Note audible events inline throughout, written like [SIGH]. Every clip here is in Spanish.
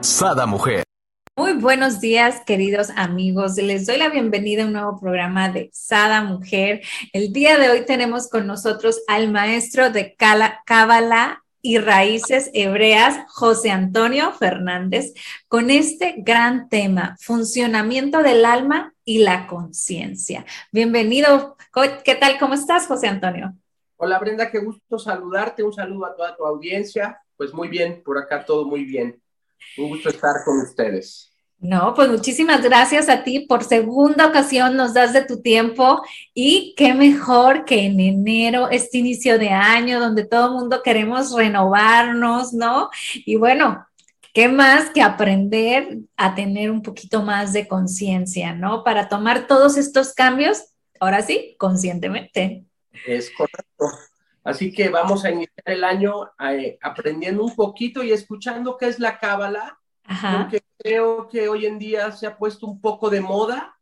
Sada Mujer. Muy buenos días, queridos amigos. Les doy la bienvenida a un nuevo programa de Sada Mujer. El día de hoy tenemos con nosotros al maestro de Cábala y Raíces Hebreas, José Antonio Fernández, con este gran tema, funcionamiento del alma y la conciencia. Bienvenido. ¿Qué tal? ¿Cómo estás, José Antonio? Hola, Brenda, qué gusto saludarte. Un saludo a toda tu audiencia. Pues muy bien, por acá todo muy bien. Un gusto estar con ustedes. No, pues muchísimas gracias a ti por segunda ocasión nos das de tu tiempo y qué mejor que en enero, este inicio de año donde todo el mundo queremos renovarnos, ¿no? Y bueno, qué más que aprender a tener un poquito más de conciencia, ¿no? Para tomar todos estos cambios, ahora sí, conscientemente. Es correcto. Así que vamos a iniciar el año eh, aprendiendo un poquito y escuchando qué es la cábala porque creo que hoy en día se ha puesto un poco de moda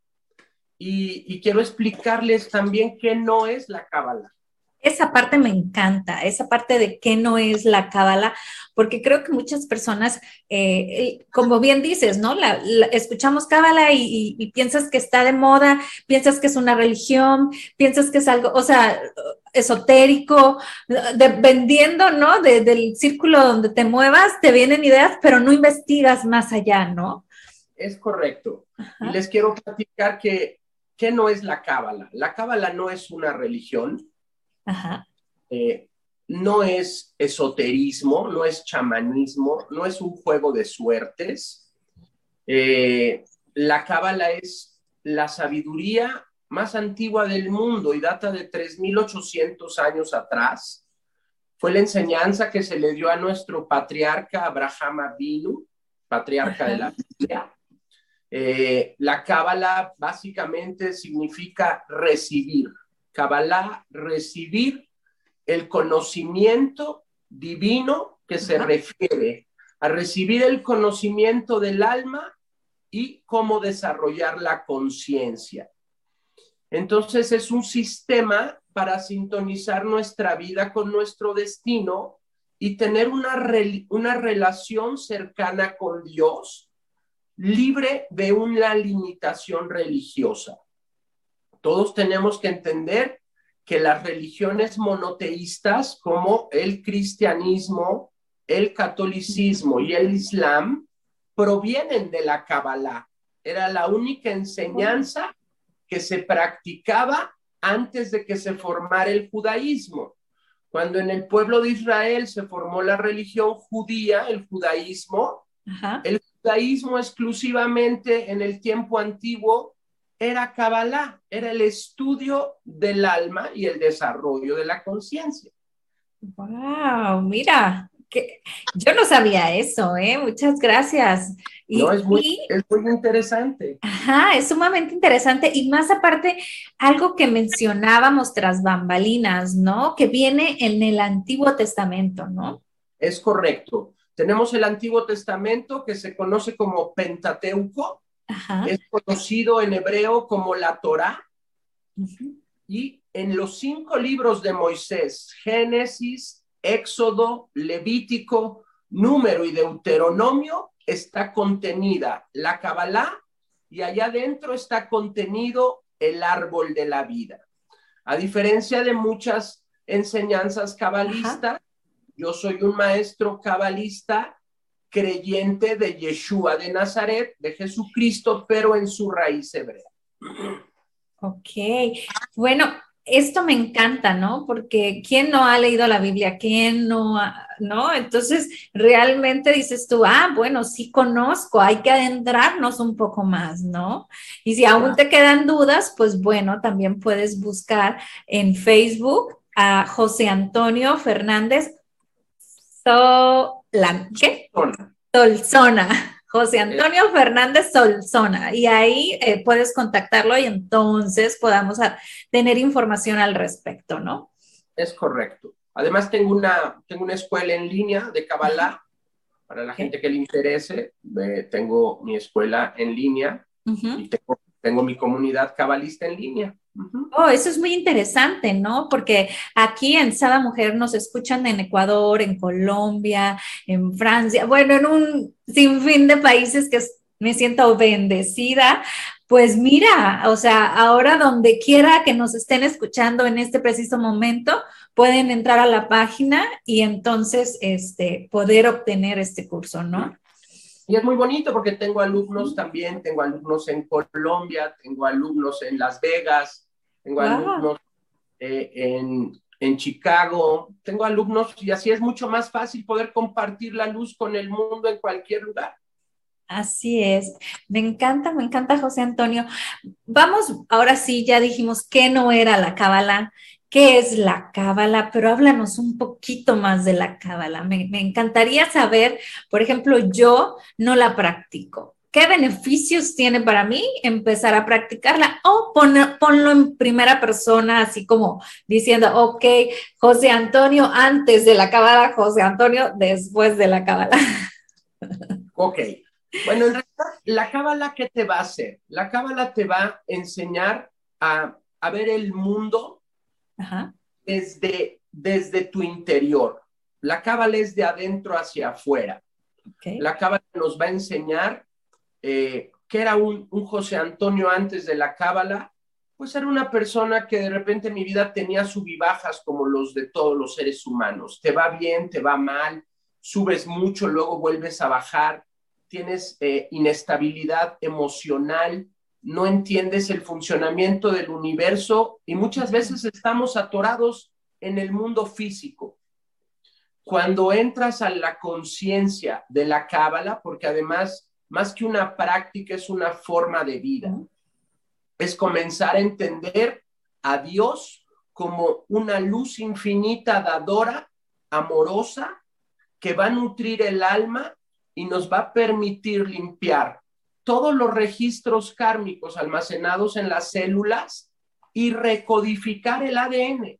y, quiero explicarles también qué no es la cábala. Esa parte me encanta, esa parte de qué no es la cábala, porque creo que muchas personas, eh, como bien dices, ¿no? La, escuchamos cábala y, y, piensas que está de moda, piensas que es una religión, piensas que es algo, o sea, esotérico, vendiendo, ¿no? del círculo donde te muevas, te vienen ideas, pero no investigas más allá, ¿no? Es correcto. Y les quiero platicar que, ¿qué no es la cábala? La cábala no es una religión. Eh, no es esoterismo, no es chamanismo, no es un juego de suertes. Eh, la cábala es la sabiduría más antigua del mundo y data de 3.800 años atrás. Fue la enseñanza que se le dio a nuestro patriarca Abraham Avinu, patriarca de la Biblia. Eh, la cábala básicamente significa recibir. Cábala, recibir el conocimiento divino que se refiere a recibir el conocimiento del alma y cómo desarrollar la conciencia. Entonces es un sistema para sintonizar nuestra vida con nuestro destino y tener una, una relación cercana con Dios, libre de una limitación religiosa. Todos tenemos que entender que las religiones monoteístas como el cristianismo, el catolicismo y el islam provienen de la Kabbalah. Era la única enseñanza que se practicaba antes de que se formara el judaísmo. Cuando en el pueblo de Israel se formó la religión judía, el judaísmo, el judaísmo exclusivamente en el tiempo antiguo era Kabbalah, era el estudio del alma y el desarrollo de la conciencia. Wow, mira, que yo no sabía eso, ¿eh? Muchas gracias. no, es muy, es muy interesante. Ajá, es sumamente interesante y más aparte, algo que mencionábamos tras bambalinas, ¿no? Que viene en el Antiguo Testamento, ¿no? Es correcto. Tenemos el Antiguo Testamento que se conoce como Pentateuco, es conocido en hebreo como la Torah, y en los cinco libros de Moisés, Génesis, Éxodo, Levítico, Número y Deuteronomio está contenida la Kabbalah y allá adentro está contenido el árbol de la vida. A diferencia de muchas enseñanzas cabalistas, yo soy un maestro cabalista creyente de Yeshua de Nazaret, de Jesucristo, pero en su raíz hebrea. Ok, bueno, esto me encanta, ¿no? Porque ¿quién no ha leído la Biblia? ¿Quién no ha, no? Entonces, realmente dices tú, ah, bueno, sí conozco, hay que adentrarnos un poco más, ¿no? Y si aún te quedan dudas, pues bueno, también puedes buscar en Facebook a José Antonio Fernández ¿qué? Tolzona. José Antonio Fernández Solzona. Y ahí eh, puedes contactarlo y entonces podamos tener información al respecto, ¿no? Es correcto. Además, tengo una, tengo una escuela en línea de Kabbalah. Para la gente que le interese, tengo mi escuela en línea y tengo, tengo mi comunidad cabalista en línea. Oh, eso es muy interesante, ¿no? Porque aquí en Sada Mujer nos escuchan en Ecuador, en Colombia, en Francia, bueno, en un sinfín de países que me siento bendecida. Pues mira, o sea, ahora donde quiera que nos estén escuchando en este preciso momento, pueden entrar a la página y entonces este, poder obtener este curso, ¿no? Y es muy bonito porque tengo alumnos también, tengo alumnos en Colombia, tengo alumnos en Las Vegas, tengo alumnos eh, en, en Chicago, tengo alumnos y así es mucho más fácil poder compartir la luz con el mundo en cualquier lugar. Así es, me encanta, me encanta José Antonio. Vamos, ahora sí, ya dijimos que no era la cábala, qué es la cábala, pero háblanos un poquito más de la cábala. Me, encantaría saber, por ejemplo, yo no la practico. ¿Qué beneficios tiene para mí empezar a practicarla? O ponlo en primera persona, así como diciendo, ok, José Antonio antes de la cábala, José Antonio después de la cábala. [LAUGHS] Ok. Bueno, en realidad, la cábala, ¿qué te va a hacer? La cábala te va a enseñar a, a ver el mundo Desde, desde tu interior. La cábala es de adentro hacia afuera. La cábala nos va a enseñar eh, que era un, José Antonio antes de la cábala, pues era una persona que de repente en mi vida tenía subibajas como los de todos los seres humanos. Te va bien, te va mal, subes mucho, luego vuelves a bajar, tienes eh, inestabilidad emocional, no entiendes el funcionamiento del universo y muchas veces estamos atorados en el mundo físico. Cuando entras a la conciencia de la cábala, porque además más que una práctica es una forma de vida, es comenzar a entender a Dios como una luz infinita dadora, amorosa, que va a nutrir el alma y nos va a permitir limpiar todos los registros kármicos almacenados en las células y recodificar el ADN.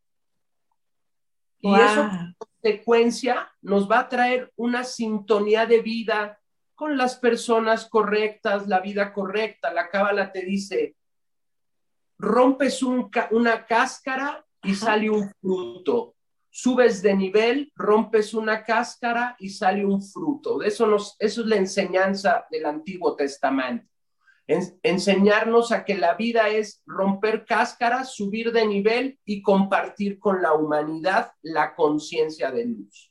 Y eso, en consecuencia, nos va a traer una sintonía de vida con las personas correctas, la vida correcta. La cábala te dice, rompes una cáscara y sale un fruto subes de nivel, rompes una cáscara y sale un fruto. De eso, nos, eso es la enseñanza del Antiguo Testamento. enseñarnos a que la vida es romper cáscaras, subir de nivel y compartir con la humanidad la conciencia de luz.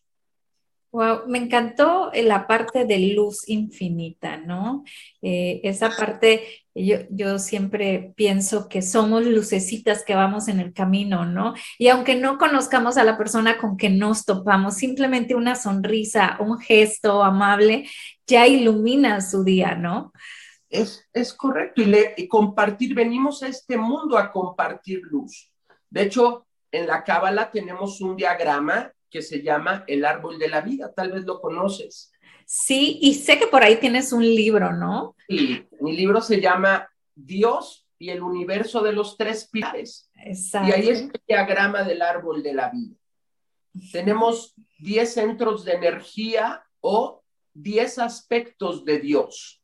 Wow, me encantó eh, la parte de luz infinita, ¿no? Eh, esa parte, yo, yo siempre pienso que somos lucecitas que vamos en el camino, ¿no? Y aunque no conozcamos a la persona con que nos topamos, simplemente una sonrisa, un gesto amable, ya ilumina su día, ¿no? Es, es correcto. Y, y compartir, venimos a este mundo a compartir luz. De hecho, en la Cábala tenemos un diagrama que se llama El Árbol de la Vida. Tal vez lo conoces. Sí, y sé que por ahí tienes un libro, ¿no? Sí, mi libro se llama Dios y el universo de los tres pilares. Exacto. Y ahí es el diagrama del árbol de la vida. Tenemos 10 centros de energía o 10 aspectos de Dios.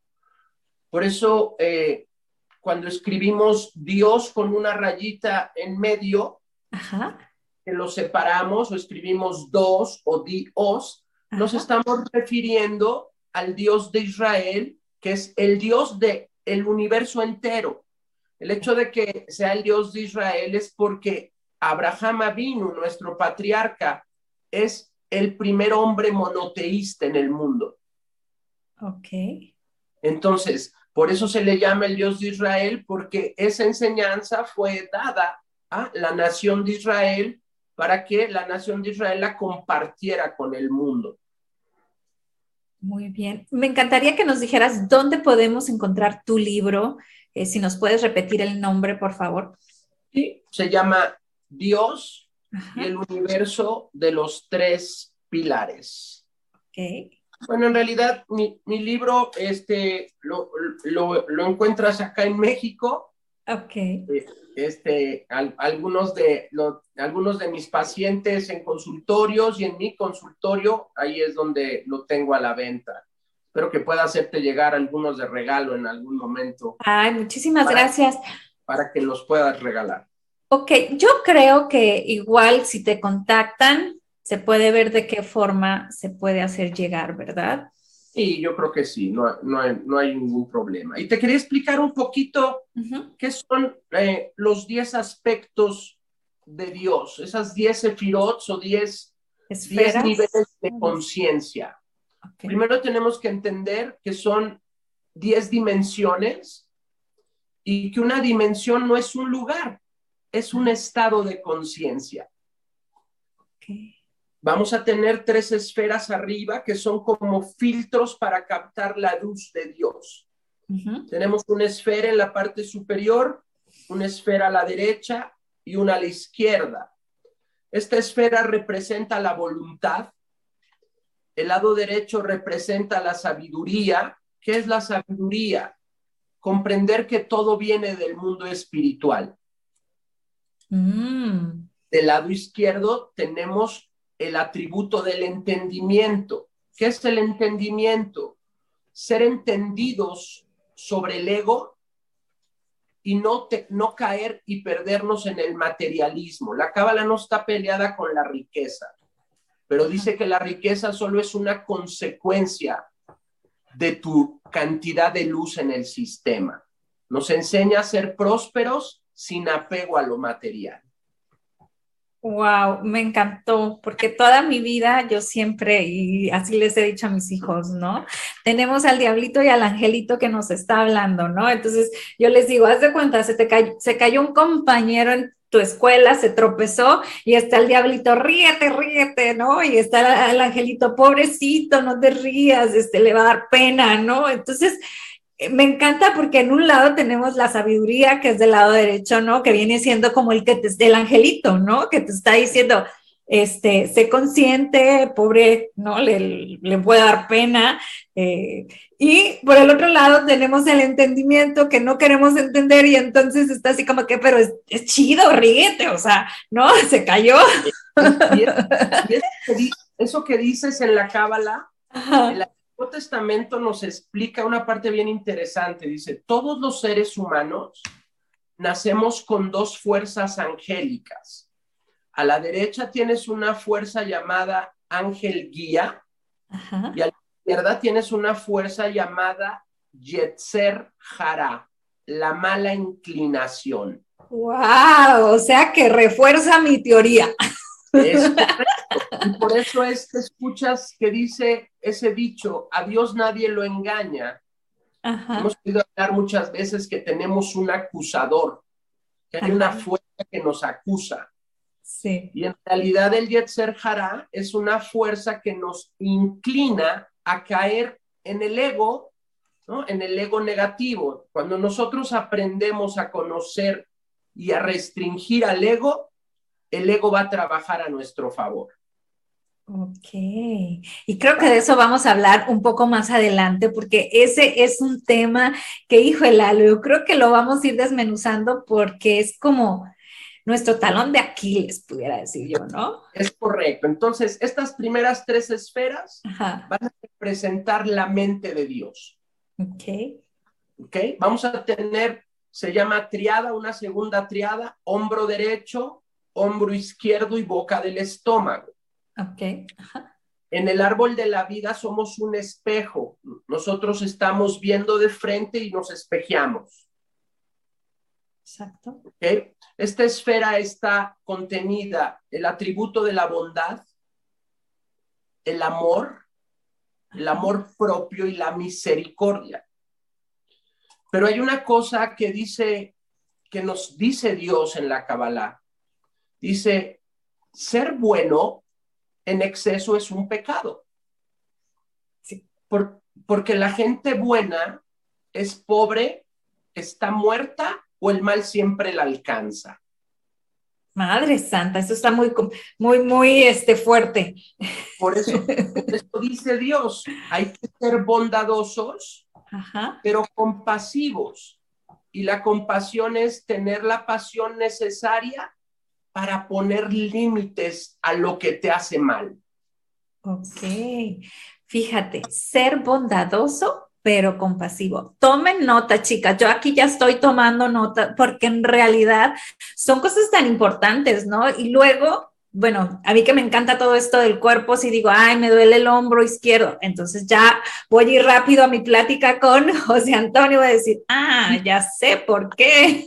Por eso, eh, cuando escribimos Dios con una rayita en medio, Ajá que lo separamos o escribimos dos o dios, nos estamos refiriendo al Dios de Israel, que es el Dios del el universo entero. El hecho de que sea el Dios de Israel es porque Abraham Avinu, nuestro patriarca, es el primer hombre monoteísta en el mundo. Ok. Entonces, por eso se le llama el Dios de Israel, porque esa enseñanza fue dada a la nación de Israel para que la nación de Israel la compartiera con el mundo. Muy bien. Me encantaría que nos dijeras dónde podemos encontrar tu libro. Eh, si nos puedes repetir el nombre, por favor. Sí, se llama Dios y el universo de los tres pilares. Ok. Bueno, en realidad mi, libro este, lo, encuentras acá en México. Ok. Este, algunos, de, algunos de mis pacientes en consultorios y en mi consultorio, ahí es donde lo tengo a la venta. Espero que pueda hacerte llegar algunos de regalo en algún momento. Ay, muchísimas gracias. Para que los puedas regalar. Ok, yo creo que igual si te contactan, se puede ver de qué forma se puede hacer llegar, ¿verdad? Sí, yo creo que sí, no, no, hay, no hay ningún problema. Y te quería explicar un poquito qué son eh, los 10 aspectos de Dios, esas 10 sefirots o 10 niveles de conciencia. Primero tenemos que entender que son 10 dimensiones y que una dimensión no es un lugar, es un estado de conciencia. Vamos a tener tres esferas arriba que son como filtros para captar la luz de Dios. Tenemos una esfera en la parte superior, una esfera a la derecha y una a la izquierda. Esta esfera representa la voluntad. El lado derecho representa la sabiduría. ¿Qué es la sabiduría? Comprender que todo viene del mundo espiritual. Mm. Del lado izquierdo tenemos el atributo del entendimiento. ¿Qué es el entendimiento? Ser entendidos sobre el ego y no, no caer y perdernos en el materialismo. La cábala no está peleada con la riqueza, pero dice que la riqueza solo es una consecuencia de tu cantidad de luz en el sistema. Nos enseña a ser prósperos sin apego a lo material. Wow, me encantó, porque toda mi vida yo siempre, y así les he dicho a mis hijos, ¿no? Tenemos al diablito y al angelito que nos está hablando, ¿no? Entonces yo les digo, haz de cuenta, se te cayó, se cayó un compañero en tu escuela, se tropezó y está el diablito, ríete, ríete, ¿no? Y está el angelito, pobrecito, no te rías, este, le va a dar pena, ¿no? Entonces, me encanta porque en un lado tenemos la sabiduría que es del lado derecho, ¿no? Que viene siendo como el que te, el angelito, ¿no? Que te está diciendo, este, sé consciente, pobre, ¿no? Le, le puede dar pena. Eh, y por el otro lado tenemos el entendimiento que no queremos entender y entonces está así como que, pero es, chido, ríete, o sea, ¿no? [LAUGHS] Se cayó. eso que dices en la cábala, Nuevo Testamento nos explica una parte bien interesante. Dice, todos los seres humanos nacemos con dos fuerzas angélicas. A la derecha tienes una fuerza llamada ángel guía y a la izquierda tienes una fuerza llamada Yetzer Jara, la mala inclinación. ¡Wow! O sea que refuerza mi teoría. Es [LAUGHS] y [LAUGHS] por eso es que escuchas que dice ese dicho, a Dios nadie lo engaña. Hemos oído hablar muchas veces que tenemos un acusador, que hay una fuerza que nos acusa. Sí. Y en realidad el Yetzer Hará es una fuerza que nos inclina a caer en el ego, ¿no? en el ego negativo. Cuando nosotros aprendemos a conocer y a restringir al ego, el ego va a trabajar a nuestro favor. Ok, y creo que de eso vamos a hablar un poco más adelante, porque ese es un tema que, hijo el yo creo que lo vamos a ir desmenuzando porque es como nuestro talón de Aquiles, pudiera decir yo, ¿no? Es correcto. Entonces, estas primeras tres esferas van a representar la mente de Dios. Ok. Ok, vamos a tener, se llama triada, una segunda triada, hombro derecho, hombro izquierdo y boca del estómago. Ok. En el árbol de la vida somos un espejo. Nosotros estamos viendo de frente y nos espejeamos. Exacto. Okay. Esta esfera está contenida el atributo de la bondad, el amor, el amor propio y la misericordia. Pero hay una cosa que dice, que nos dice Dios en la Kabbalah. Dice, ser bueno en exceso es un pecado. porque la gente buena es pobre, está muerta o el mal siempre la alcanza. Madre Santa, eso está muy, muy, muy este, fuerte. Por eso, dice Dios, hay que ser bondadosos, pero compasivos. Y la compasión es tener la pasión necesaria para poner límites a lo que te hace mal. Ok, fíjate, ser bondadoso pero compasivo. Tomen nota, chicas. Yo aquí ya estoy tomando nota porque en realidad son cosas tan importantes, ¿no? Y luego, bueno, a mí que me encanta todo esto del cuerpo, si digo, ay, me duele el hombro izquierdo, entonces ya voy a ir rápido a mi plática con [LAUGHS] José Antonio y voy a decir, ah, ya sé por qué.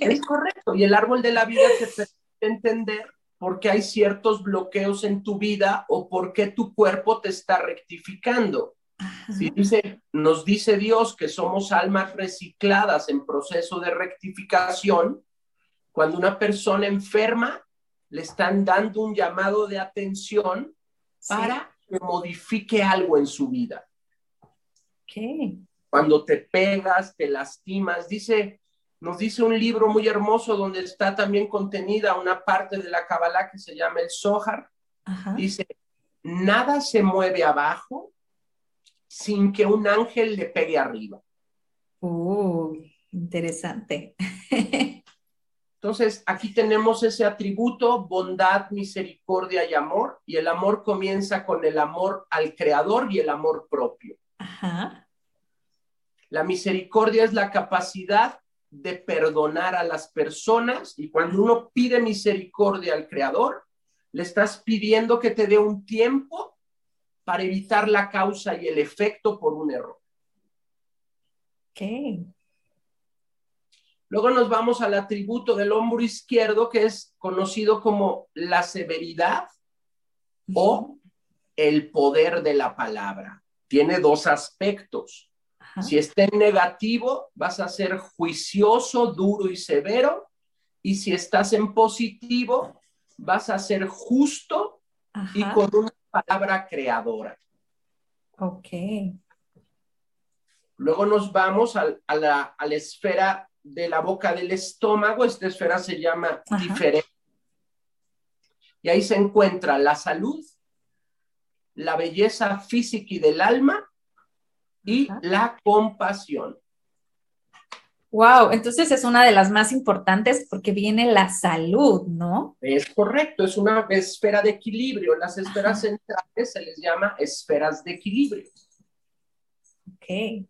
Es correcto. Y el árbol de la vida te [LAUGHS] entender por qué hay ciertos bloqueos en tu vida o por qué tu cuerpo te está rectificando dice, nos dice Dios que somos almas recicladas en proceso de rectificación. Cuando una persona enferma, le están dando un llamado de atención para que modifique algo en su vida. Cuando te pegas, te lastimas, dice, nos dice un libro muy hermoso donde está también contenida una parte de la Kabbalah que se llama el Zohar. Dice, nada se mueve abajo sin que un ángel le pegue arriba. Uy, interesante. [LAUGHS] Entonces, aquí tenemos ese atributo, bondad, misericordia y amor, y el amor comienza con el amor al creador y el amor propio. Ajá. La misericordia es la capacidad de perdonar a las personas y cuando uno pide misericordia al creador, le estás pidiendo que te dé un tiempo para evitar la causa y el efecto por un error. Ok. Luego nos vamos al atributo del hombro izquierdo, que es conocido como la severidad o el poder de la palabra. Tiene dos aspectos. Si está en negativo, vas a ser juicioso, duro y severo. Y si estás en positivo, vas a ser justo y con un palabra creadora. Ok. Luego nos vamos a, la, esfera de la boca del estómago. Esta esfera se llama diferente. Y ahí se encuentra la salud, la belleza física y del alma y la compasión. Wow, entonces es una de las más importantes porque viene la salud, ¿no? Es correcto, es una esfera de equilibrio. Las esferas centrales se les llama esferas de equilibrio. Ok.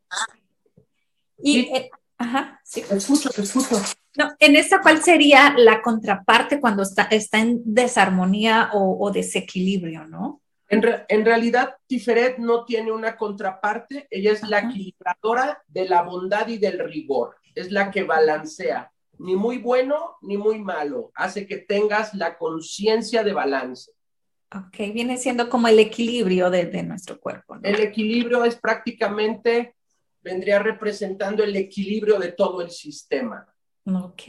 Y, eh, ajá, sí. Te escucho, te escucho. No, en esta, ¿cuál sería la contraparte cuando está, está en desarmonía o, desequilibrio, no? En, en, realidad, Tiferet no tiene una contraparte, ella es la equilibradora de la bondad y del rigor es la que balancea, ni muy bueno ni muy malo, hace que tengas la conciencia de balance. Ok, viene siendo como el equilibrio de, nuestro cuerpo. El equilibrio es prácticamente, vendría representando el equilibrio de todo el sistema. Ok.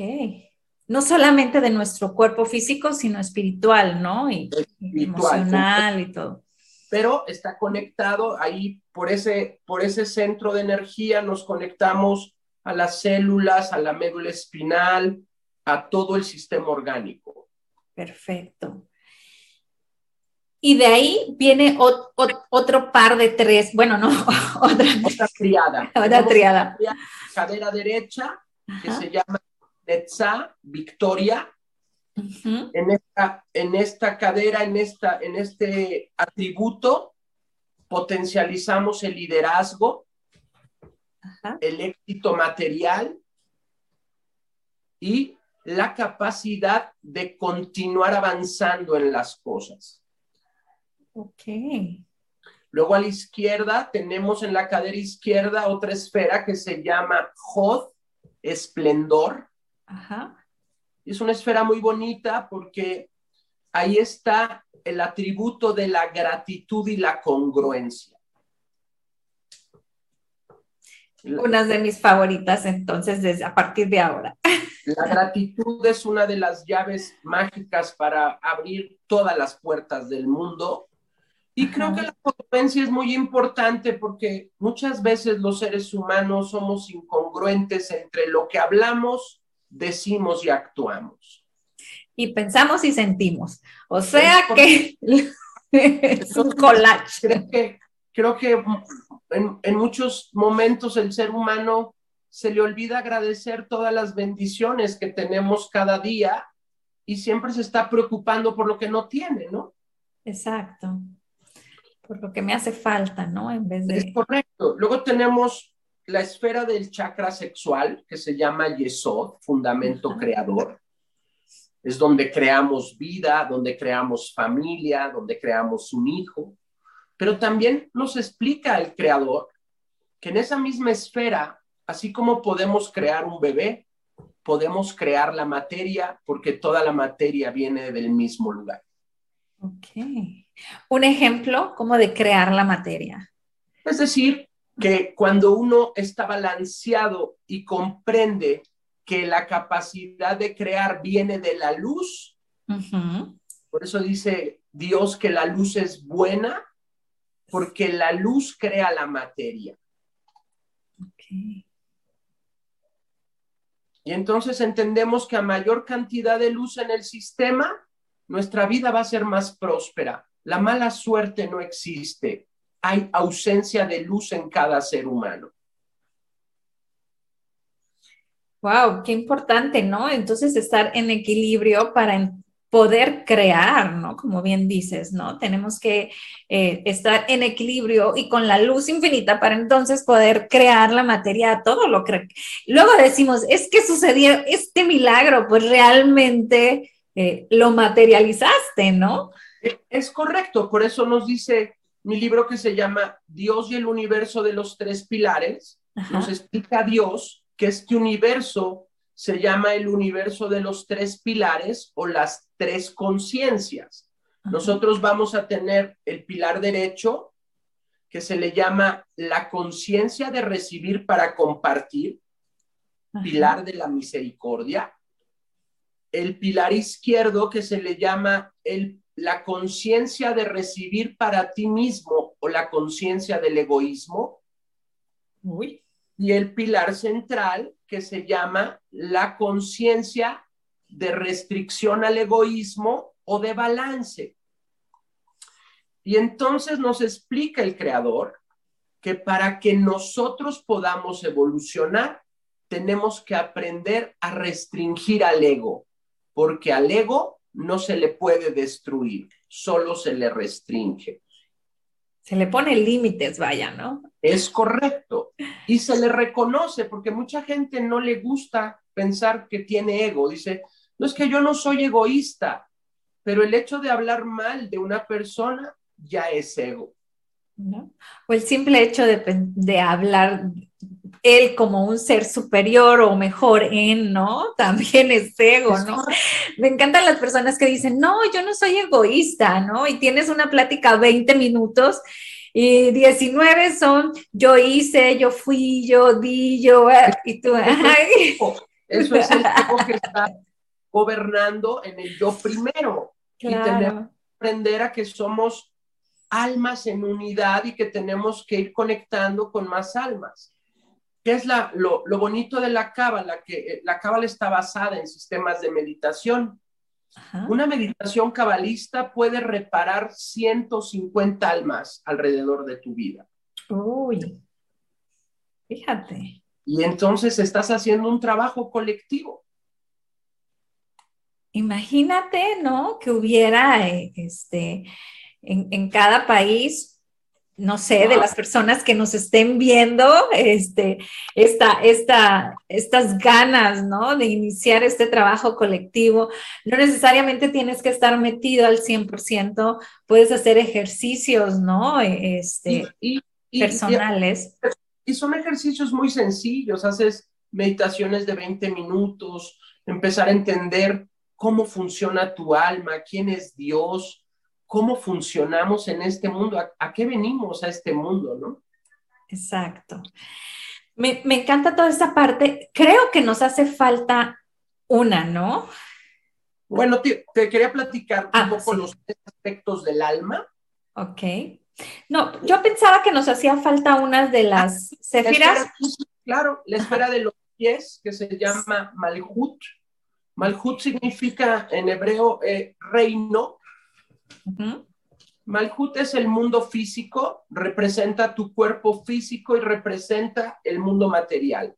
No solamente de nuestro cuerpo físico, sino espiritual, ¿no? Y, emocional y todo. Pero está conectado ahí por ese, por ese centro de energía, nos conectamos a las células, a la médula espinal, a todo el sistema orgánico. Perfecto. Y de ahí viene otro par de tres, bueno, no, [LAUGHS] otra, otra triada. Otra triada. Cadera derecha, que se llama Netza, Victoria. en, esta, en esta cadera, en, esta, en este atributo, potencializamos el liderazgo, el éxito material y la capacidad de continuar avanzando en las cosas. Ok. Luego a la izquierda tenemos en la cadera izquierda otra esfera que se llama Hod, esplendor. Ajá. Es una esfera muy bonita porque ahí está el atributo de la gratitud y la congruencia. Una de mis favoritas, entonces, desde a partir de ahora. [LAUGHS] La gratitud es una de las llaves mágicas para abrir todas las puertas del mundo. Y creo que la congruencia es muy importante porque muchas veces los seres humanos somos incongruentes entre lo que hablamos, decimos y actuamos. y pensamos y sentimos. O sea que [LAUGHS] es un collage. Creo que, creo que en, muchos momentos el ser humano se le olvida agradecer todas las bendiciones que tenemos cada día y siempre se está preocupando por lo que no tiene, ¿no? Exacto. Por lo que me hace falta, ¿no? En vez de... Es correcto. Luego tenemos la esfera del chakra sexual, que se llama Yesod, fundamento creador. Es donde creamos vida, donde creamos familia, donde creamos un hijo. Pero también nos explica el creador que en esa misma esfera, así como podemos crear un bebé, podemos crear la materia porque toda la materia viene del mismo lugar. Ok. Un ejemplo como de crear la materia. Es decir, que cuando uno está balanceado y comprende que la capacidad de crear viene de la luz, por eso dice Dios que la luz es buena, porque la luz crea la materia. Y entonces entendemos que a mayor cantidad de luz en el sistema, nuestra vida va a ser más próspera. La mala suerte no existe. Hay ausencia de luz en cada ser humano. Wow, qué importante, ¿no? Entonces estar en equilibrio para poder crear, ¿no? Como bien dices, ¿no? Tenemos que eh, estar en equilibrio y con la luz infinita para entonces poder crear la materia, todo lo que... Luego decimos, es que sucedió este milagro, pues realmente eh, lo materializaste, ¿no? Es correcto, por eso nos dice mi libro que se llama Dios y el universo de los tres pilares, nos explica Dios que este universo se llama el universo de los tres pilares o las tres conciencias. Nosotros vamos a tener el pilar derecho, que se le llama la conciencia de recibir para compartir, pilar de la misericordia. El pilar izquierdo, que se le llama el, la conciencia de recibir para ti mismo o la conciencia del egoísmo. Y el pilar central, que se llama la conciencia de restricción al egoísmo o de balance. Y entonces nos explica el creador que para que nosotros podamos evolucionar, tenemos que aprender a restringir al ego, porque al ego no se le puede destruir, solo se le restringe. Se le pone límites, vaya, ¿no? Es correcto. Y se le reconoce, porque mucha gente no le gusta pensar que tiene ego. Dice, no es que yo no soy egoísta, pero el hecho de hablar mal de una persona ya es ego. ¿No? O el simple hecho de, de hablar él como un ser superior o mejor en, ¿no? [LAUGHS] También es ego, ¿no? Me encantan las personas que dicen, no, yo no soy egoísta, ¿no? Y tienes una plática 20 minutos y 19 son yo hice, yo fui, yo di, yo, y tú, Eso es el ego que [LAUGHS] está gobernando en el yo primero. Y tenemos que aprender a que somos almas en unidad y que tenemos que ir conectando con más almas. ¿Qué es la, lo, bonito de la cábala? Que eh, la cábala está basada en sistemas de meditación. Una meditación cabalista puede reparar 150 almas alrededor de tu vida. Uy, fíjate. Y entonces estás haciendo un trabajo colectivo. Imagínate, ¿no? Que hubiera eh, este, en, en cada país no sé, de las personas que nos estén viendo, este, esta, esta, estas ganas, ¿no? De iniciar este trabajo colectivo. No necesariamente tienes que estar metido al 100%, puedes hacer ejercicios, ¿no? Este, y, personales. Y, son ejercicios muy sencillos, haces meditaciones de 20 minutos, empezar a entender cómo funciona tu alma, quién es Dios, cómo funcionamos en este mundo, a, qué venimos a este mundo, ¿no? Exacto. Me, encanta toda esta parte. Creo que nos hace falta una, ¿no? Bueno, te, quería platicar un ah, poco los aspectos del alma. Ok. No, yo pensaba que nos hacía falta una de las ah, Claro, la esfera de los pies, que se llama Malhut, Malhut significa en hebreo eh, reino. Malhut es el mundo físico, representa tu cuerpo físico y representa el mundo material.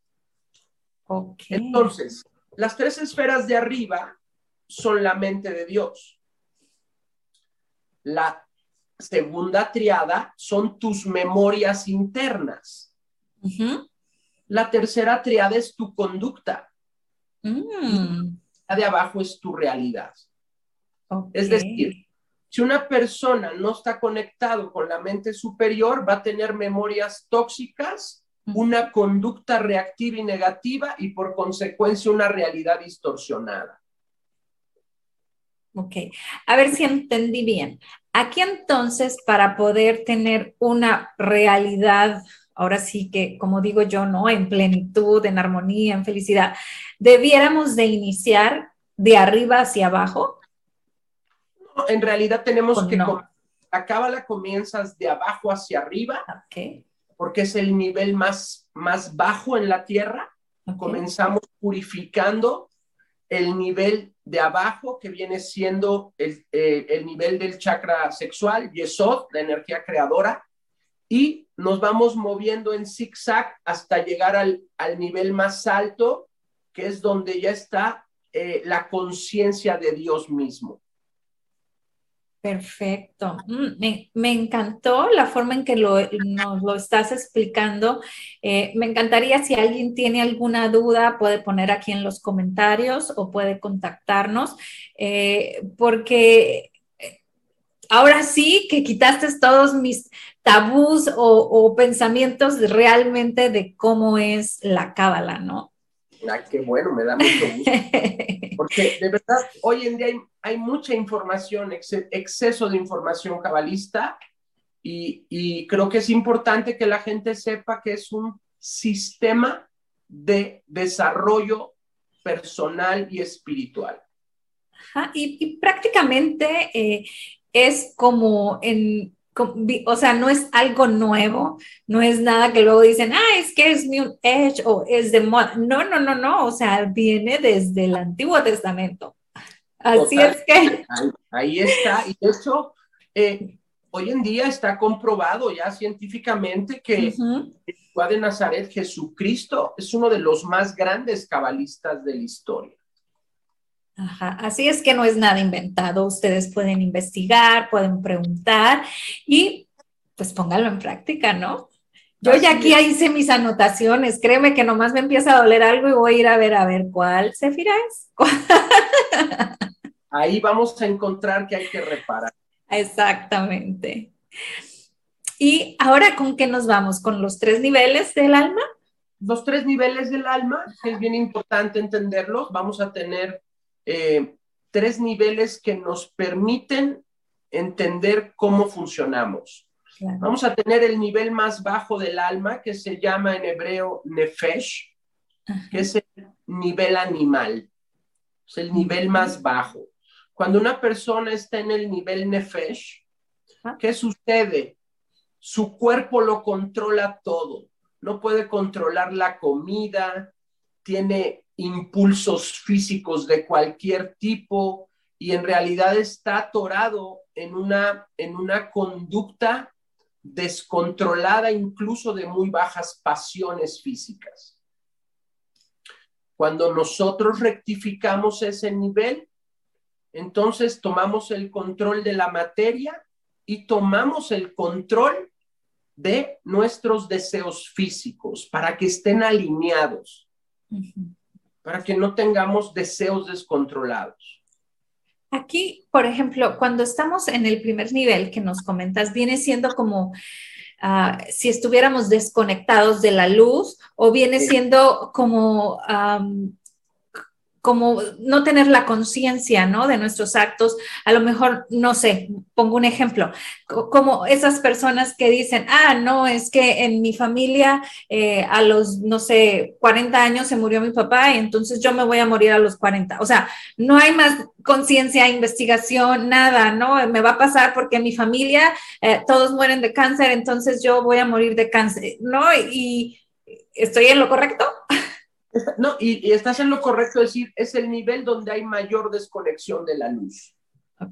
Entonces, las tres esferas de arriba son la mente de Dios. La segunda triada son tus memorias internas. La tercera triada es tu conducta. Mm. La de abajo es tu realidad. Es decir, si una persona no está conectado con la mente superior, va a tener memorias tóxicas, una conducta reactiva y negativa y por consecuencia una realidad distorsionada. Ok, a ver si entendí bien. Aquí entonces, para poder tener una realidad, ahora sí que, como digo yo, ¿no? En plenitud, en armonía, en felicidad, debiéramos de iniciar de arriba hacia abajo. En realidad tenemos que... No? La cábala comienzas de abajo hacia arriba, porque es el nivel más, más bajo en la tierra. Comenzamos purificando el nivel de abajo, que viene siendo el, eh, el nivel del chakra sexual, Yesod, la energía creadora, y nos vamos moviendo en zigzag hasta llegar al, al nivel más alto, que es donde ya está eh, la conciencia de Dios mismo. Perfecto. Mm, me, encantó la forma en que lo, nos lo estás explicando. Eh, me encantaría si alguien tiene alguna duda, puede poner aquí en los comentarios o puede contactarnos, eh, porque eh, ahora sí que quitaste todos mis tabús o, o pensamientos realmente de cómo es la cábala, ¿no? Ah, qué bueno, me da mucho gusto. [LAUGHS] Porque de verdad, hoy en día hay, mucha información, exceso de información cabalista, y, creo que es importante que la gente sepa que es un sistema de desarrollo personal y espiritual. y, prácticamente eh, es como en o sea, no es algo nuevo, no es nada que luego dicen, ah, es que es New Age o es de moda. No, no, no, no, o sea, viene desde el Antiguo Testamento. Así es que... Ahí, está, y de hecho, eh, hoy en día está comprobado ya científicamente que uh de Nazaret, Jesucristo, es uno de los más grandes cabalistas de la historia. Así es que no es nada inventado. Ustedes pueden investigar, pueden preguntar y pues póngalo en práctica, ¿no? Yo ya aquí hice mis anotaciones. Créeme que nomás me empieza a doler algo y voy a ir a ver a ver cuál Sefira es. [LAUGHS] Ahí vamos a encontrar que hay que reparar. Exactamente. Y ahora, ¿con qué nos vamos? ¿Con los tres niveles del alma? Los tres niveles del alma, es bien importante entenderlos. Vamos a tener eh, tres niveles que nos permiten entender cómo funcionamos. Vamos a tener el nivel más bajo del alma, que se llama en hebreo nefesh, que es el nivel animal, es el nivel más bajo. Cuando una persona está en el nivel nefesh, ¿qué sucede? Su cuerpo lo controla todo. No puede controlar la comida, tiene impulsos físicos de cualquier tipo y en realidad está atorado en una, en una conducta descontrolada incluso de muy bajas pasiones físicas. Cuando nosotros rectificamos ese nivel, entonces tomamos el control de la materia y tomamos el control de nuestros deseos físicos para que estén alineados para que no tengamos deseos descontrolados. Aquí, por ejemplo, cuando estamos en el primer nivel que nos comentas, viene siendo como ah, si estuviéramos desconectados de la luz o viene siendo como como no tener la conciencia, ¿no? De nuestros actos. A lo mejor, no sé, pongo un ejemplo, como esas personas que dicen, ah, no, es que en mi familia eh, a los, no sé, 40 años se murió mi papá y entonces yo me voy a morir a los 40. O sea, no hay más conciencia, investigación, nada, ¿no? Me va a pasar porque en mi familia eh, todos mueren de cáncer, entonces yo voy a morir de cáncer, ¿no? Y estoy en lo correcto. No, y, estás en lo correcto decir, es el nivel donde hay mayor desconexión de la luz.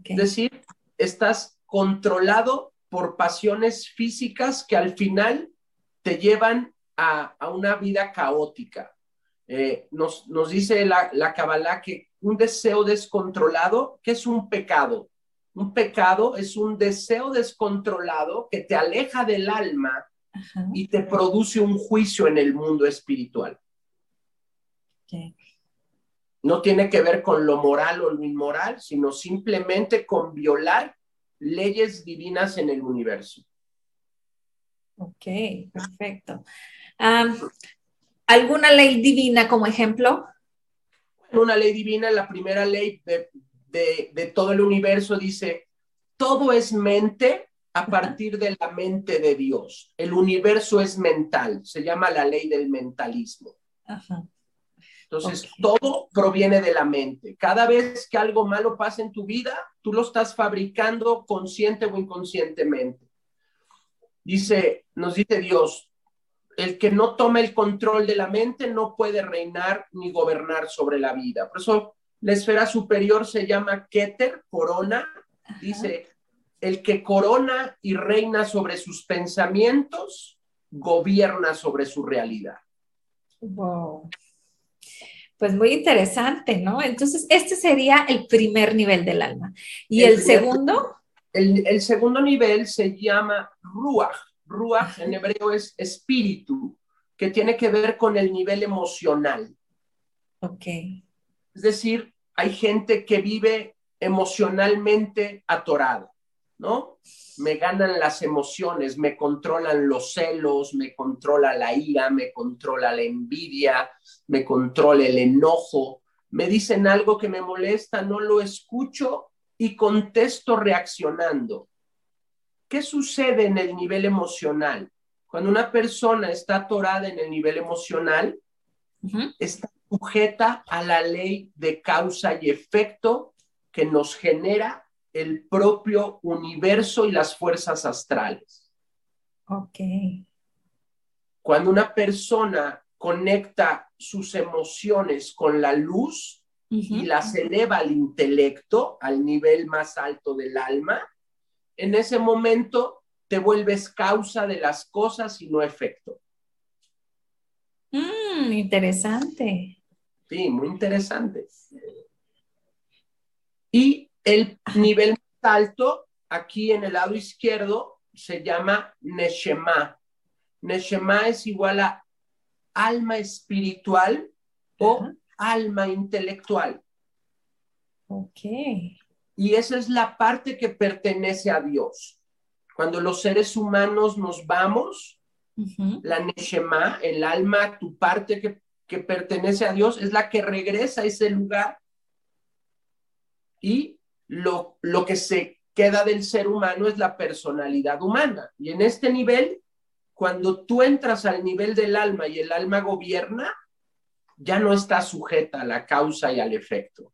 Es decir, estás controlado por pasiones físicas que al final te llevan a, una vida caótica. Eh, nos, dice la, la Kabbalah que un deseo descontrolado, que es un pecado? Un pecado es un deseo descontrolado que te aleja del alma y te produce un juicio en el mundo espiritual. No tiene que ver con lo moral o lo inmoral, sino simplemente con violar leyes divinas en el universo. Ok, perfecto. ¿Alguna ley divina como ejemplo? Una ley divina, la primera ley de, de todo el universo dice, todo es mente a partir de la mente de Dios. El universo es mental, se llama la ley del mentalismo. Entonces, todo proviene de la mente. Cada vez que algo malo pasa en tu vida, tú lo estás fabricando consciente o inconscientemente. Dice, nos dice Dios, el que no toma el control de la mente no puede reinar ni gobernar sobre la vida. Por eso la esfera superior se llama Keter, corona. Dice, el que corona y reina sobre sus pensamientos, gobierna sobre su realidad. Wow. Pues muy interesante, ¿no? Entonces, este sería el primer nivel del alma. ¿Y el, segundo? El, segundo nivel se llama Ruach. Ruach en hebreo es espíritu, que tiene que ver con el nivel emocional. Ok. Es decir, hay gente que vive emocionalmente atorada. ¿No? Me ganan las emociones, me controlan los celos, me controla la ira, me controla la envidia, me controla el enojo. Me dicen algo que me molesta, no lo escucho y contesto reaccionando. ¿Qué sucede en el nivel emocional? Cuando una persona está atorada en el nivel emocional, está sujeta a la ley de causa y efecto que nos genera el propio universo y las fuerzas astrales. Ok. Cuando una persona conecta sus emociones con la luz y las eleva al intelecto, al nivel más alto del alma, en ese momento te vuelves causa de las cosas y no efecto. Mm, interesante. Sí, muy interesante. Y el nivel más alto, aquí en el lado izquierdo, se llama Neshema. Neshema es igual a alma espiritual o alma intelectual. Ok. Y esa es la parte que pertenece a Dios. Cuando los seres humanos nos vamos, la Neshema, el alma, tu parte que, que pertenece a Dios, es la que regresa a ese lugar y lo, que se queda del ser humano es la personalidad humana. Y en este nivel, cuando tú entras al nivel del alma y el alma gobierna, ya no está sujeta a la causa y al efecto.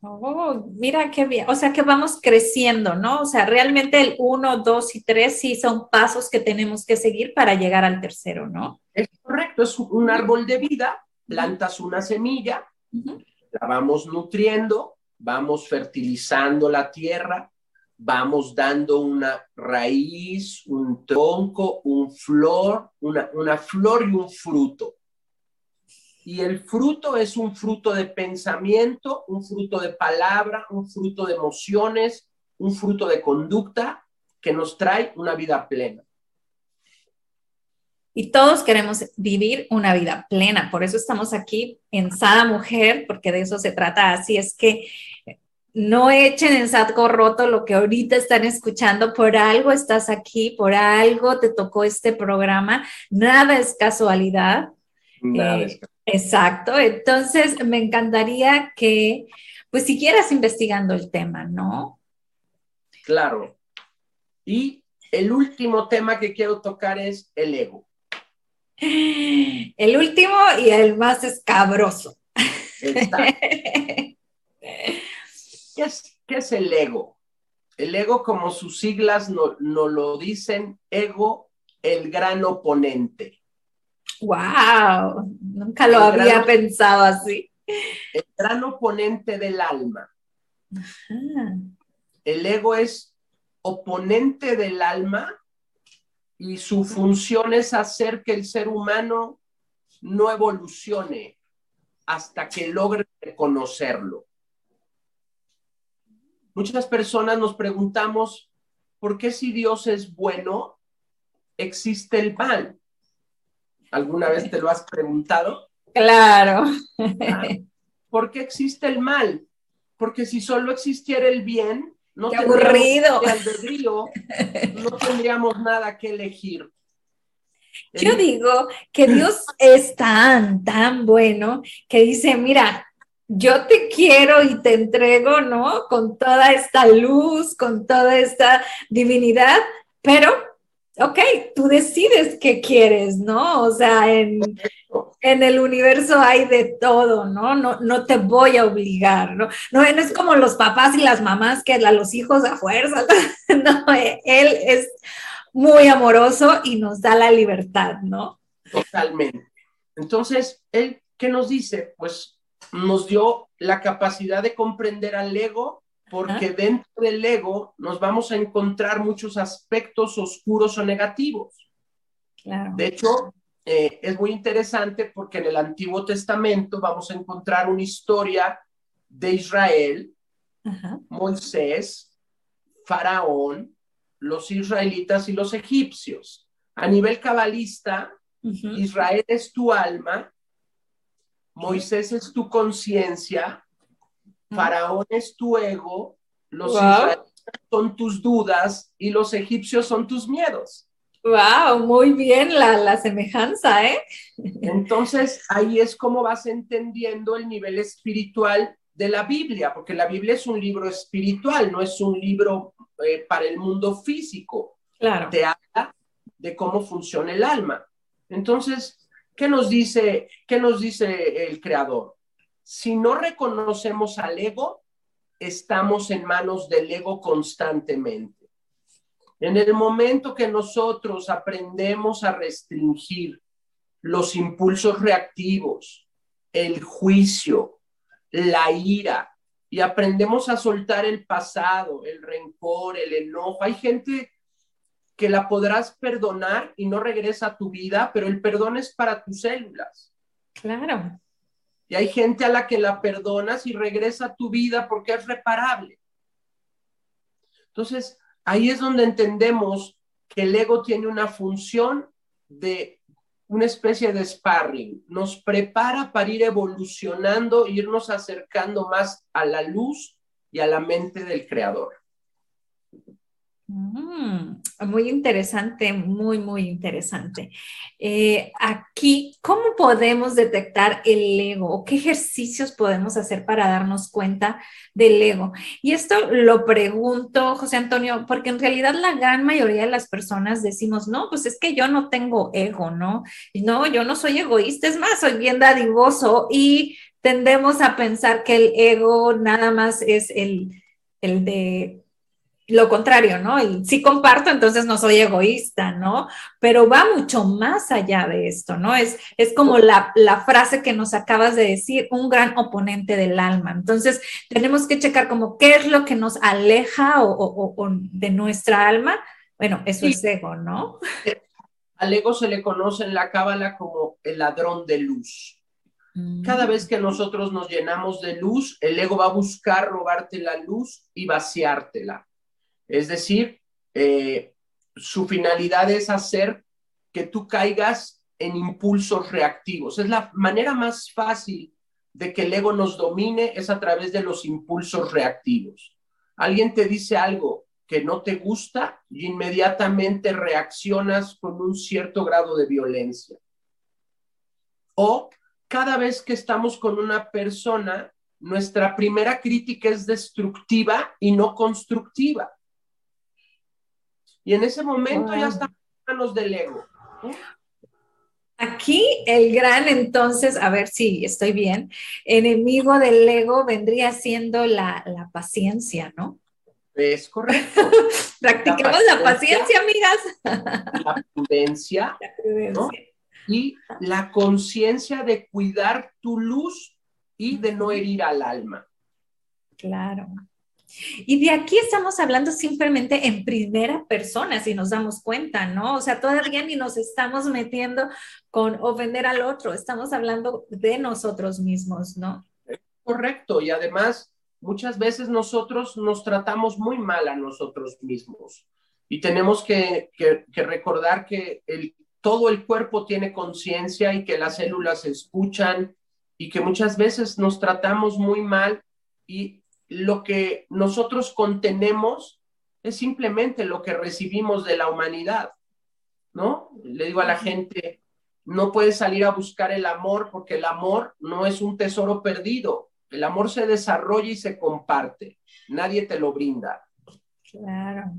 Oh, mira qué bien. O sea que vamos creciendo, ¿no? O sea, realmente el uno, dos y tres sí son pasos que tenemos que seguir para llegar al tercero, ¿no? Es correcto, es un árbol de vida, plantas una semilla, la vamos nutriendo, vamos fertilizando la tierra, vamos dando una raíz, un tronco, un flor, una, una flor y un fruto. Y el fruto es un fruto de pensamiento, un fruto de palabra, un fruto de emociones, un fruto de conducta que nos trae una vida plena. Y todos queremos vivir una vida plena. Por eso estamos aquí en Sada Mujer, porque de eso se trata. Así es que no echen en saco roto lo que ahorita están escuchando. Por algo estás aquí, por algo te tocó este programa. Nada es casualidad. Nada es casualidad. Exacto. Entonces, me encantaría que, pues, siguieras investigando el tema, ¿no? Claro. Y el último tema que quiero tocar es el ego. El último y el más escabroso. ¿Qué es, el ego? El ego, como sus siglas nos no lo dicen, ego, el gran oponente. ¡Wow! Nunca lo había pensado así. El gran oponente del alma. El ego es oponente del alma y su función es hacer que el ser humano no evolucione hasta que logre reconocerlo. Muchas personas nos preguntamos, ¿por qué si Dios es bueno, existe el mal? ¿Alguna vez te lo has preguntado? Claro. Ah, ¿Por qué existe el mal? Porque si solo existiera el bien, no, Qué aburrido. no tendríamos nada que elegir. Yo digo que Dios es tan, tan bueno que dice, mira, yo te quiero y te entrego, ¿no? Con toda esta luz, con toda esta divinidad, pero, ok, tú decides qué quieres, ¿no? O sea, en, en el universo hay de todo, ¿no? ¿no? No te voy a obligar, ¿no? No, es como los papás y las mamás que a los hijos a fuerza, [LAUGHS] no, él es muy amoroso y nos da la libertad, ¿no? Totalmente. Entonces, él, ¿qué nos dice? Pues nos dio la capacidad de comprender al ego, porque dentro del ego nos vamos a encontrar muchos aspectos oscuros o negativos. Claro. De hecho, eh, es muy interesante porque en el Antiguo Testamento vamos a encontrar una historia de Israel, Moisés, Faraón, los israelitas y los egipcios. A nivel cabalista, Israel es tu alma, Moisés es tu conciencia, Faraón es tu ego, los israelitas son tus dudas y los egipcios son tus miedos. Wow, muy bien la, semejanza, ¿eh? Entonces, ahí es como vas entendiendo el nivel espiritual de la Biblia, porque la Biblia es un libro espiritual, no es un libro eh, para el mundo físico. Claro. Te habla de cómo funciona el alma. Entonces, ¿qué nos dice, qué nos dice el creador? Si no reconocemos al ego, estamos en manos del ego constantemente. En el momento que nosotros aprendemos a restringir los impulsos reactivos, el juicio, la ira, y aprendemos a soltar el pasado, el rencor, el enojo. Hay gente que la podrás perdonar y no regresa a tu vida, pero el perdón es para tus células. Claro. Y hay gente a la que la perdonas y regresa a tu vida porque es reparable. Entonces, ahí es donde entendemos que el ego tiene una función de una especie de sparring, nos prepara para ir evolucionando, irnos acercando más a la luz y a la mente del creador. Mm, muy interesante, muy, muy interesante. Eh, aquí, ¿cómo podemos detectar el ego? ¿Qué ejercicios podemos hacer para darnos cuenta del ego? Y esto lo pregunto, José Antonio, porque en realidad la gran mayoría de las personas decimos, no, pues es que yo no tengo ego, ¿no? No, yo no soy egoísta, es más, soy bien dadivoso y tendemos a pensar que el ego nada más es el, el de lo contrario, ¿no? Y sí comparto, entonces no soy egoísta, ¿no? Pero va mucho más allá de esto, ¿no? Es, es como la, frase que nos acabas de decir, un gran oponente del alma. Entonces, tenemos que checar como qué es lo que nos aleja o, de nuestra alma. Bueno, eso es ego, ¿no? Al ego se le conoce en la cábala como el ladrón de luz. Mm. Cada vez que nosotros nos llenamos de luz, el ego va a buscar robarte la luz y vaciártela. Es decir, eh, su finalidad es hacer que tú caigas en impulsos reactivos. Es la manera más fácil de que el ego nos domine es a través de los impulsos reactivos. Alguien te dice algo que no te gusta y inmediatamente reaccionas con un cierto grado de violencia. O cada vez que estamos con una persona, nuestra primera crítica es destructiva y no constructiva. Y en ese momento ya estamos en manos del ego. Aquí el gran entonces, a ver si estoy bien, enemigo del ego vendría siendo la, paciencia, ¿no? Es correcto. [LAUGHS] Practiquemos la paciencia, amigas. La prudencia. [LAUGHS] La prudencia. y la conciencia de cuidar tu luz y de no herir al alma. Claro. Y de aquí estamos hablando simplemente en primera persona, si nos damos cuenta, ¿no? O sea, todavía ni nos estamos metiendo con ofender al otro, estamos hablando de nosotros mismos, ¿no? Correcto, y además muchas veces nosotros nos tratamos muy mal a nosotros mismos y tenemos que, recordar que el, todo el cuerpo tiene conciencia y que las células escuchan y que muchas veces nos tratamos muy mal y lo que nosotros contenemos es simplemente lo que recibimos de la humanidad, ¿no? Le digo a la gente, no puedes salir a buscar el amor porque el amor no es un tesoro perdido, el amor se desarrolla y se comparte, nadie te lo brinda. Claro.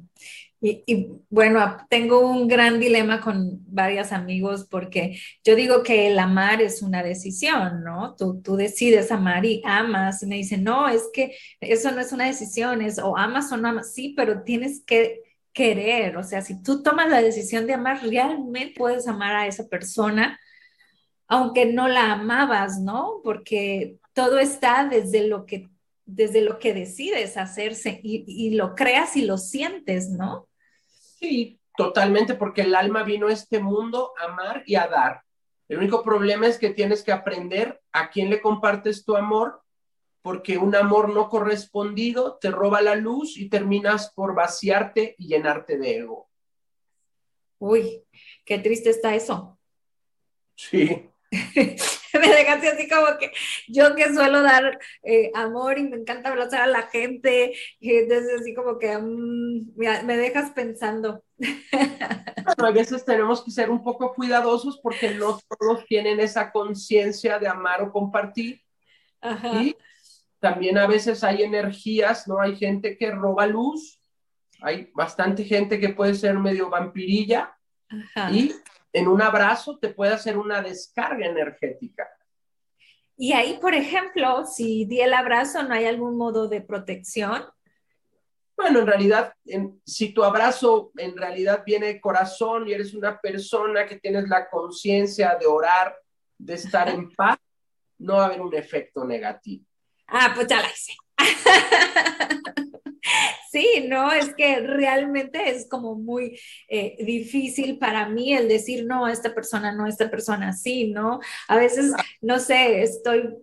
Y, bueno, tengo un gran dilema con varios amigos porque yo digo que el amar es una decisión, ¿no? Tú, tú decides amar y amas y me dicen, no, es que eso no es una decisión, es o amas o no amas, sí, pero tienes que querer, o sea, si tú tomas la decisión de amar, realmente puedes amar a esa persona, aunque no la amabas, ¿no? Porque todo está desde lo que desde lo que decides hacerse y, y lo creas y lo sientes, ¿no? Sí, totalmente, porque el alma vino a este mundo a amar y a dar. El único problema es que tienes que aprender a quién le compartes tu amor, porque un amor no correspondido te roba la luz y terminas por vaciarte y llenarte de ego. Uy, qué triste está eso. Sí. [LAUGHS] [LAUGHS] me dejaste así como que yo que suelo dar eh, amor y me encanta abrazar a la gente, y entonces así como que mm, me, dejas pensando. [LAUGHS] a veces tenemos que ser un poco cuidadosos porque no todos tienen esa conciencia de amar o compartir. Y también a veces hay energías, ¿no? Hay gente que roba luz, hay bastante gente que puede ser medio vampirilla. Y en un abrazo te puede hacer una descarga energética. Y ahí, por ejemplo, si di el abrazo, ¿no hay algún modo de protección? Bueno, en realidad, si tu abrazo en realidad viene de corazón y eres una persona que tienes la conciencia de orar, de estar en paz, no va a haber un efecto negativo. Ah, pues ya la hice. [LAUGHS] Sí, no, es que realmente es como muy eh, difícil para mí el decir, no, esta persona no, esta persona sí, ¿no? A veces, no sé, estoy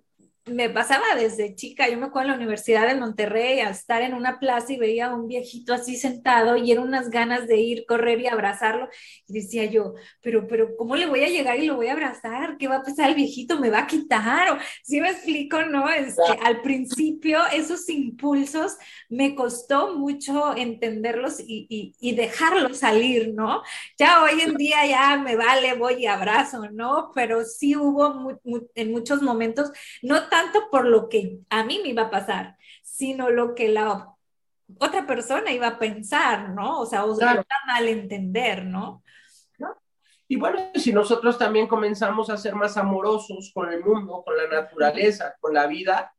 me pasaba desde chica, yo me acuerdo en la Universidad de Monterrey a estar en una plaza y veía a un viejito así sentado y eran unas ganas de ir, correr y abrazarlo. Y decía yo, pero, pero, ¿cómo le voy a llegar y lo voy a abrazar? ¿Qué va a pasar el viejito? ¿Me va a quitar? O, si me explico, ¿no? Es que al principio esos impulsos me costó mucho entenderlos y, y, dejarlos salir, ¿no? Ya hoy en día ya me vale, voy y abrazo, ¿no? Pero sí hubo en muchos momentos, no tanto por lo que a mí me iba a pasar, sino lo que la otra persona iba a pensar, ¿no? O sea, o claro. a malentender, ¿no? Y bueno, si nosotros también comenzamos a ser más amorosos con el mundo, con la naturaleza, con la vida,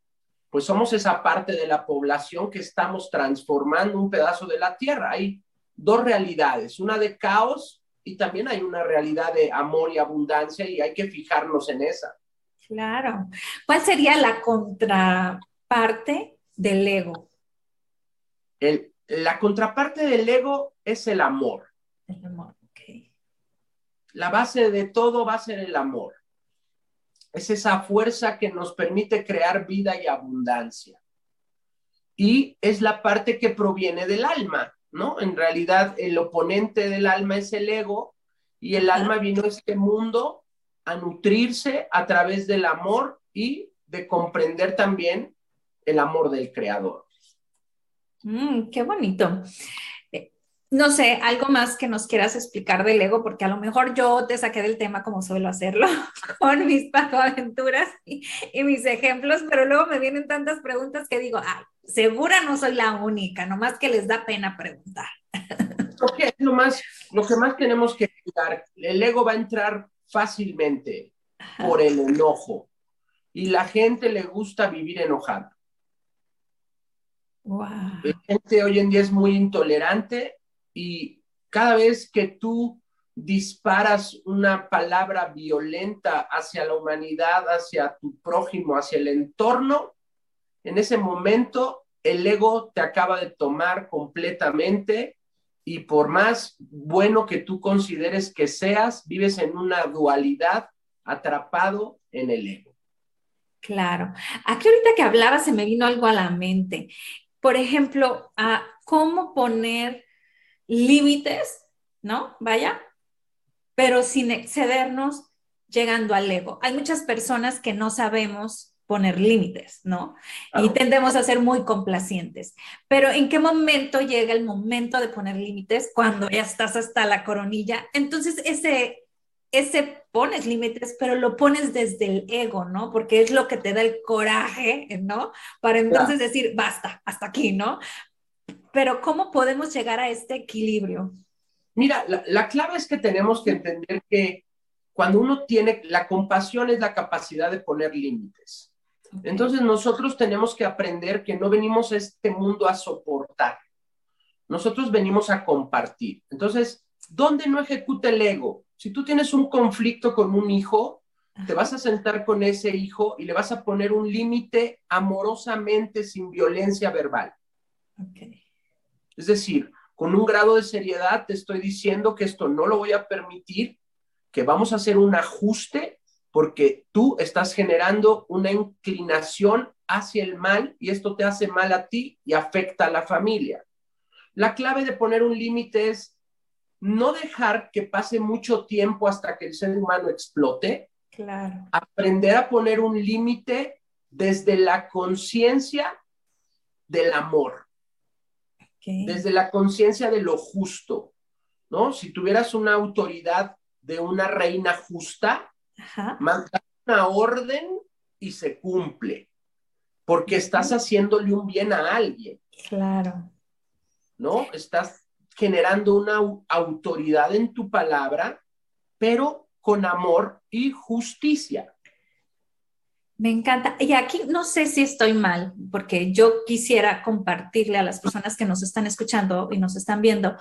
pues somos esa parte de la población que estamos transformando un pedazo de la tierra. Hay dos realidades, una de caos y también hay una realidad de amor y abundancia y hay que fijarnos en esa. Claro. ¿Cuál sería la contraparte del ego? la contraparte del ego es el amor. El amor, ok. La base de todo va a ser el amor. Es esa fuerza que nos permite crear vida y abundancia. Y es la parte que proviene del alma, ¿no? En realidad, el oponente del alma es el ego y el alma vino a este mundo a nutrirse a través del amor y de comprender también el amor del creador. Mm, qué bonito. Eh, no sé, algo más que nos quieras explicar del ego, porque a lo mejor yo te saqué del tema como suelo hacerlo [LAUGHS] con mis aventuras y, y mis ejemplos, pero luego me vienen tantas preguntas que digo, ay, segura no soy la única, nomás que les da pena preguntar. [LAUGHS] Okay, lo, más, lo que más tenemos que cuidar, el ego va a entrar fácilmente por el enojo. Y la gente le gusta vivir enojada. La gente hoy en día es muy intolerante y cada vez que tú disparas una palabra violenta hacia la humanidad, hacia tu prójimo, hacia el entorno, en ese momento el ego te acaba de tomar completamente y por más bueno que tú consideres que seas, vives en una dualidad atrapado en el ego. Claro. Aquí ahorita que hablaba se me vino algo a la mente. Por ejemplo, a cómo poner límites, ¿no? Vaya, pero sin excedernos llegando al ego. Hay muchas personas que no sabemos poner límites, ¿no? Y tendemos a ser muy complacientes. Pero ¿en qué momento llega el momento de poner límites? Cuando ya estás hasta la coronilla. Entonces, ese, ese pones límites, pero lo pones desde el ego, ¿no? Porque es lo que te da el coraje, ¿no? Para entonces decir, basta, hasta aquí, ¿no? Pero ¿cómo podemos llegar a este equilibrio? Mira, la, la clave es que tenemos que entender que cuando uno tiene, la compasión es la capacidad de poner límites. Entonces nosotros tenemos que aprender que no venimos a este mundo a soportar. Nosotros venimos a compartir. Entonces, ¿dónde no ejecuta el ego? Si tú tienes un conflicto con un hijo, te vas a sentar con ese hijo y le vas a poner un límite amorosamente sin violencia verbal. Es decir, con un grado de seriedad te estoy diciendo que esto no lo voy a permitir, que vamos a hacer un ajuste porque tú estás generando una inclinación hacia el mal y esto te hace mal a ti y afecta a la familia. La clave de poner un límite es no dejar que pase mucho tiempo hasta que el ser humano explote. Claro. Aprender a poner un límite desde la conciencia del amor. Desde la conciencia de lo justo, ¿no? Si tuvieras una autoridad de una reina justa, Manda una orden y se cumple, porque estás haciéndole un bien a alguien. Claro. ¿No? Estás generando una autoridad en tu palabra, pero con amor y justicia. Me encanta. Y aquí no sé si estoy mal, porque yo quisiera compartirle a las personas que nos están escuchando y nos están viendo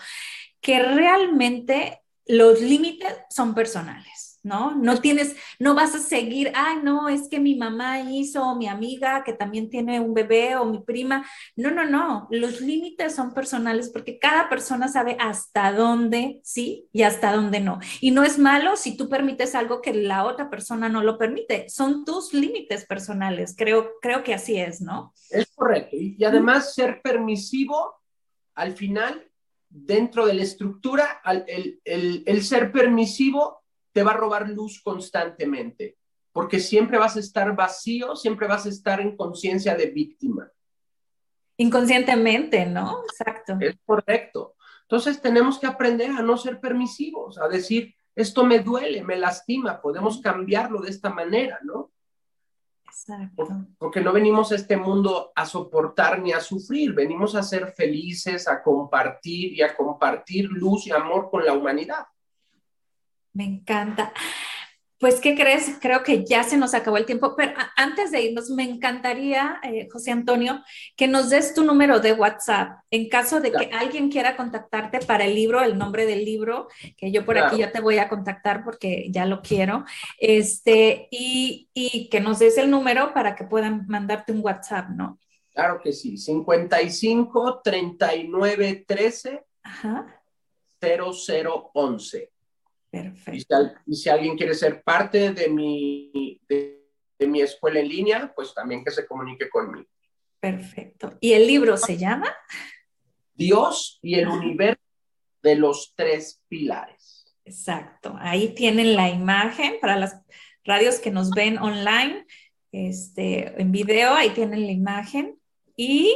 que realmente los límites son personales. ¿No? No tienes, no vas a seguir, ay, no, es que mi mamá hizo, o mi amiga que también tiene un bebé, o mi prima. No, no, no, los límites son personales porque cada persona sabe hasta dónde sí y hasta dónde no. Y no es malo si tú permites algo que la otra persona no lo permite, son tus límites personales, creo, creo que así es, ¿no? Es correcto. Y, además ser permisivo, al final, dentro de la estructura, el, el, el ser permisivo te va a robar luz constantemente, porque siempre vas a estar vacío, siempre vas a estar en conciencia de víctima. Inconscientemente, ¿no? Exacto. Es correcto. Entonces tenemos que aprender a no ser permisivos, a decir, esto me duele, me lastima, podemos cambiarlo de esta manera, ¿no? Exacto. Porque no venimos a este mundo a soportar ni a sufrir, venimos a ser felices, a compartir y a compartir luz y amor con la humanidad. Me encanta. Pues, ¿qué crees? Creo que ya se nos acabó el tiempo, pero antes de irnos, me encantaría, eh, José Antonio, que nos des tu número de WhatsApp en caso de que alguien quiera contactarte para el libro, el nombre del libro, que yo por aquí ya te voy a contactar porque ya lo quiero, este, y, y que nos des el número para que puedan mandarte un WhatsApp, ¿no? Claro que sí, 55 39 13 Ajá. 0011. Y si, alguien quiere ser parte de mi, de, mi escuela en línea, pues también que se comunique conmigo. Perfecto. ¿Y el libro se llama? Dios y el universo de los tres pilares. Exacto. Ahí tienen la imagen para las radios que nos ven online, este, en video, ahí tienen la imagen. Y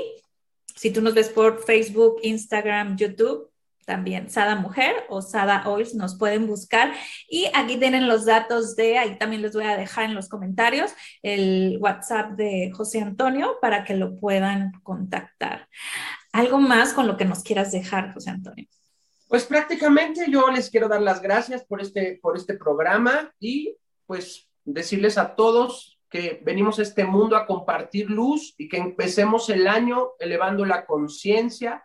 si tú nos ves por Facebook, Instagram, YouTube, también Sada Mujer o Sada Oils nos pueden buscar y aquí tienen los datos de, ahí también les voy a dejar en los comentarios el WhatsApp de José Antonio para que lo puedan contactar. ¿Algo más con lo que nos quieras dejar, José Antonio? Pues prácticamente yo les quiero dar las gracias por este, por este programa y pues decirles a todos que venimos a este mundo a compartir luz y que empecemos el año elevando la conciencia,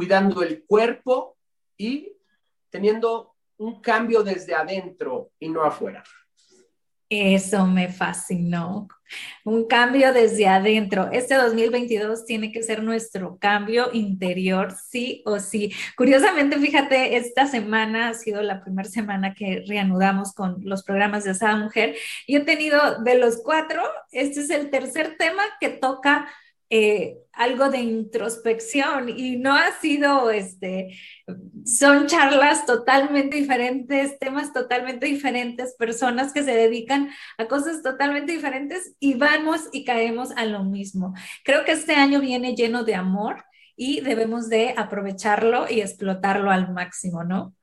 cuidando el cuerpo y teniendo un cambio desde adentro y no afuera. Eso me fascinó. Un cambio desde adentro. Este 2022 tiene que ser nuestro cambio interior, sí o sí. Curiosamente, fíjate, esta semana ha sido la primera semana que reanudamos con los programas de Asada Mujer y he tenido de los cuatro, este es el tercer tema que toca eh, algo de introspección y no ha sido, este, son charlas totalmente diferentes, temas totalmente diferentes, personas que se dedican a cosas totalmente diferentes y vamos y caemos a lo mismo. Creo que este año viene lleno de amor y debemos de aprovecharlo y explotarlo al máximo, ¿no?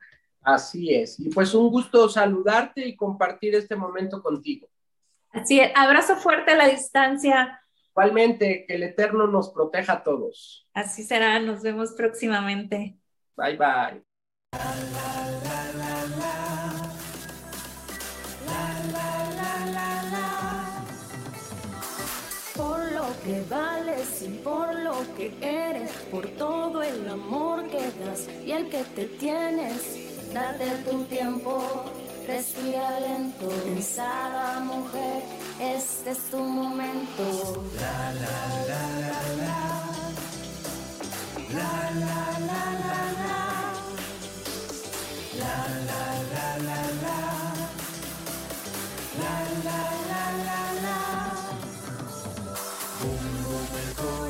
Así es. Y pues un gusto saludarte y compartir este momento contigo. Así es. Abrazo fuerte a la distancia. Igualmente, que el Eterno nos proteja a todos. Así será, nos vemos próximamente. Bye bye. Por lo que vales y por lo que eres, por todo el amor que das y el que te tienes, date tu tiempo Respira lento, pensada mujer, este es tu momento. La la la la la. La la la la la. La la la la la. La la la la la.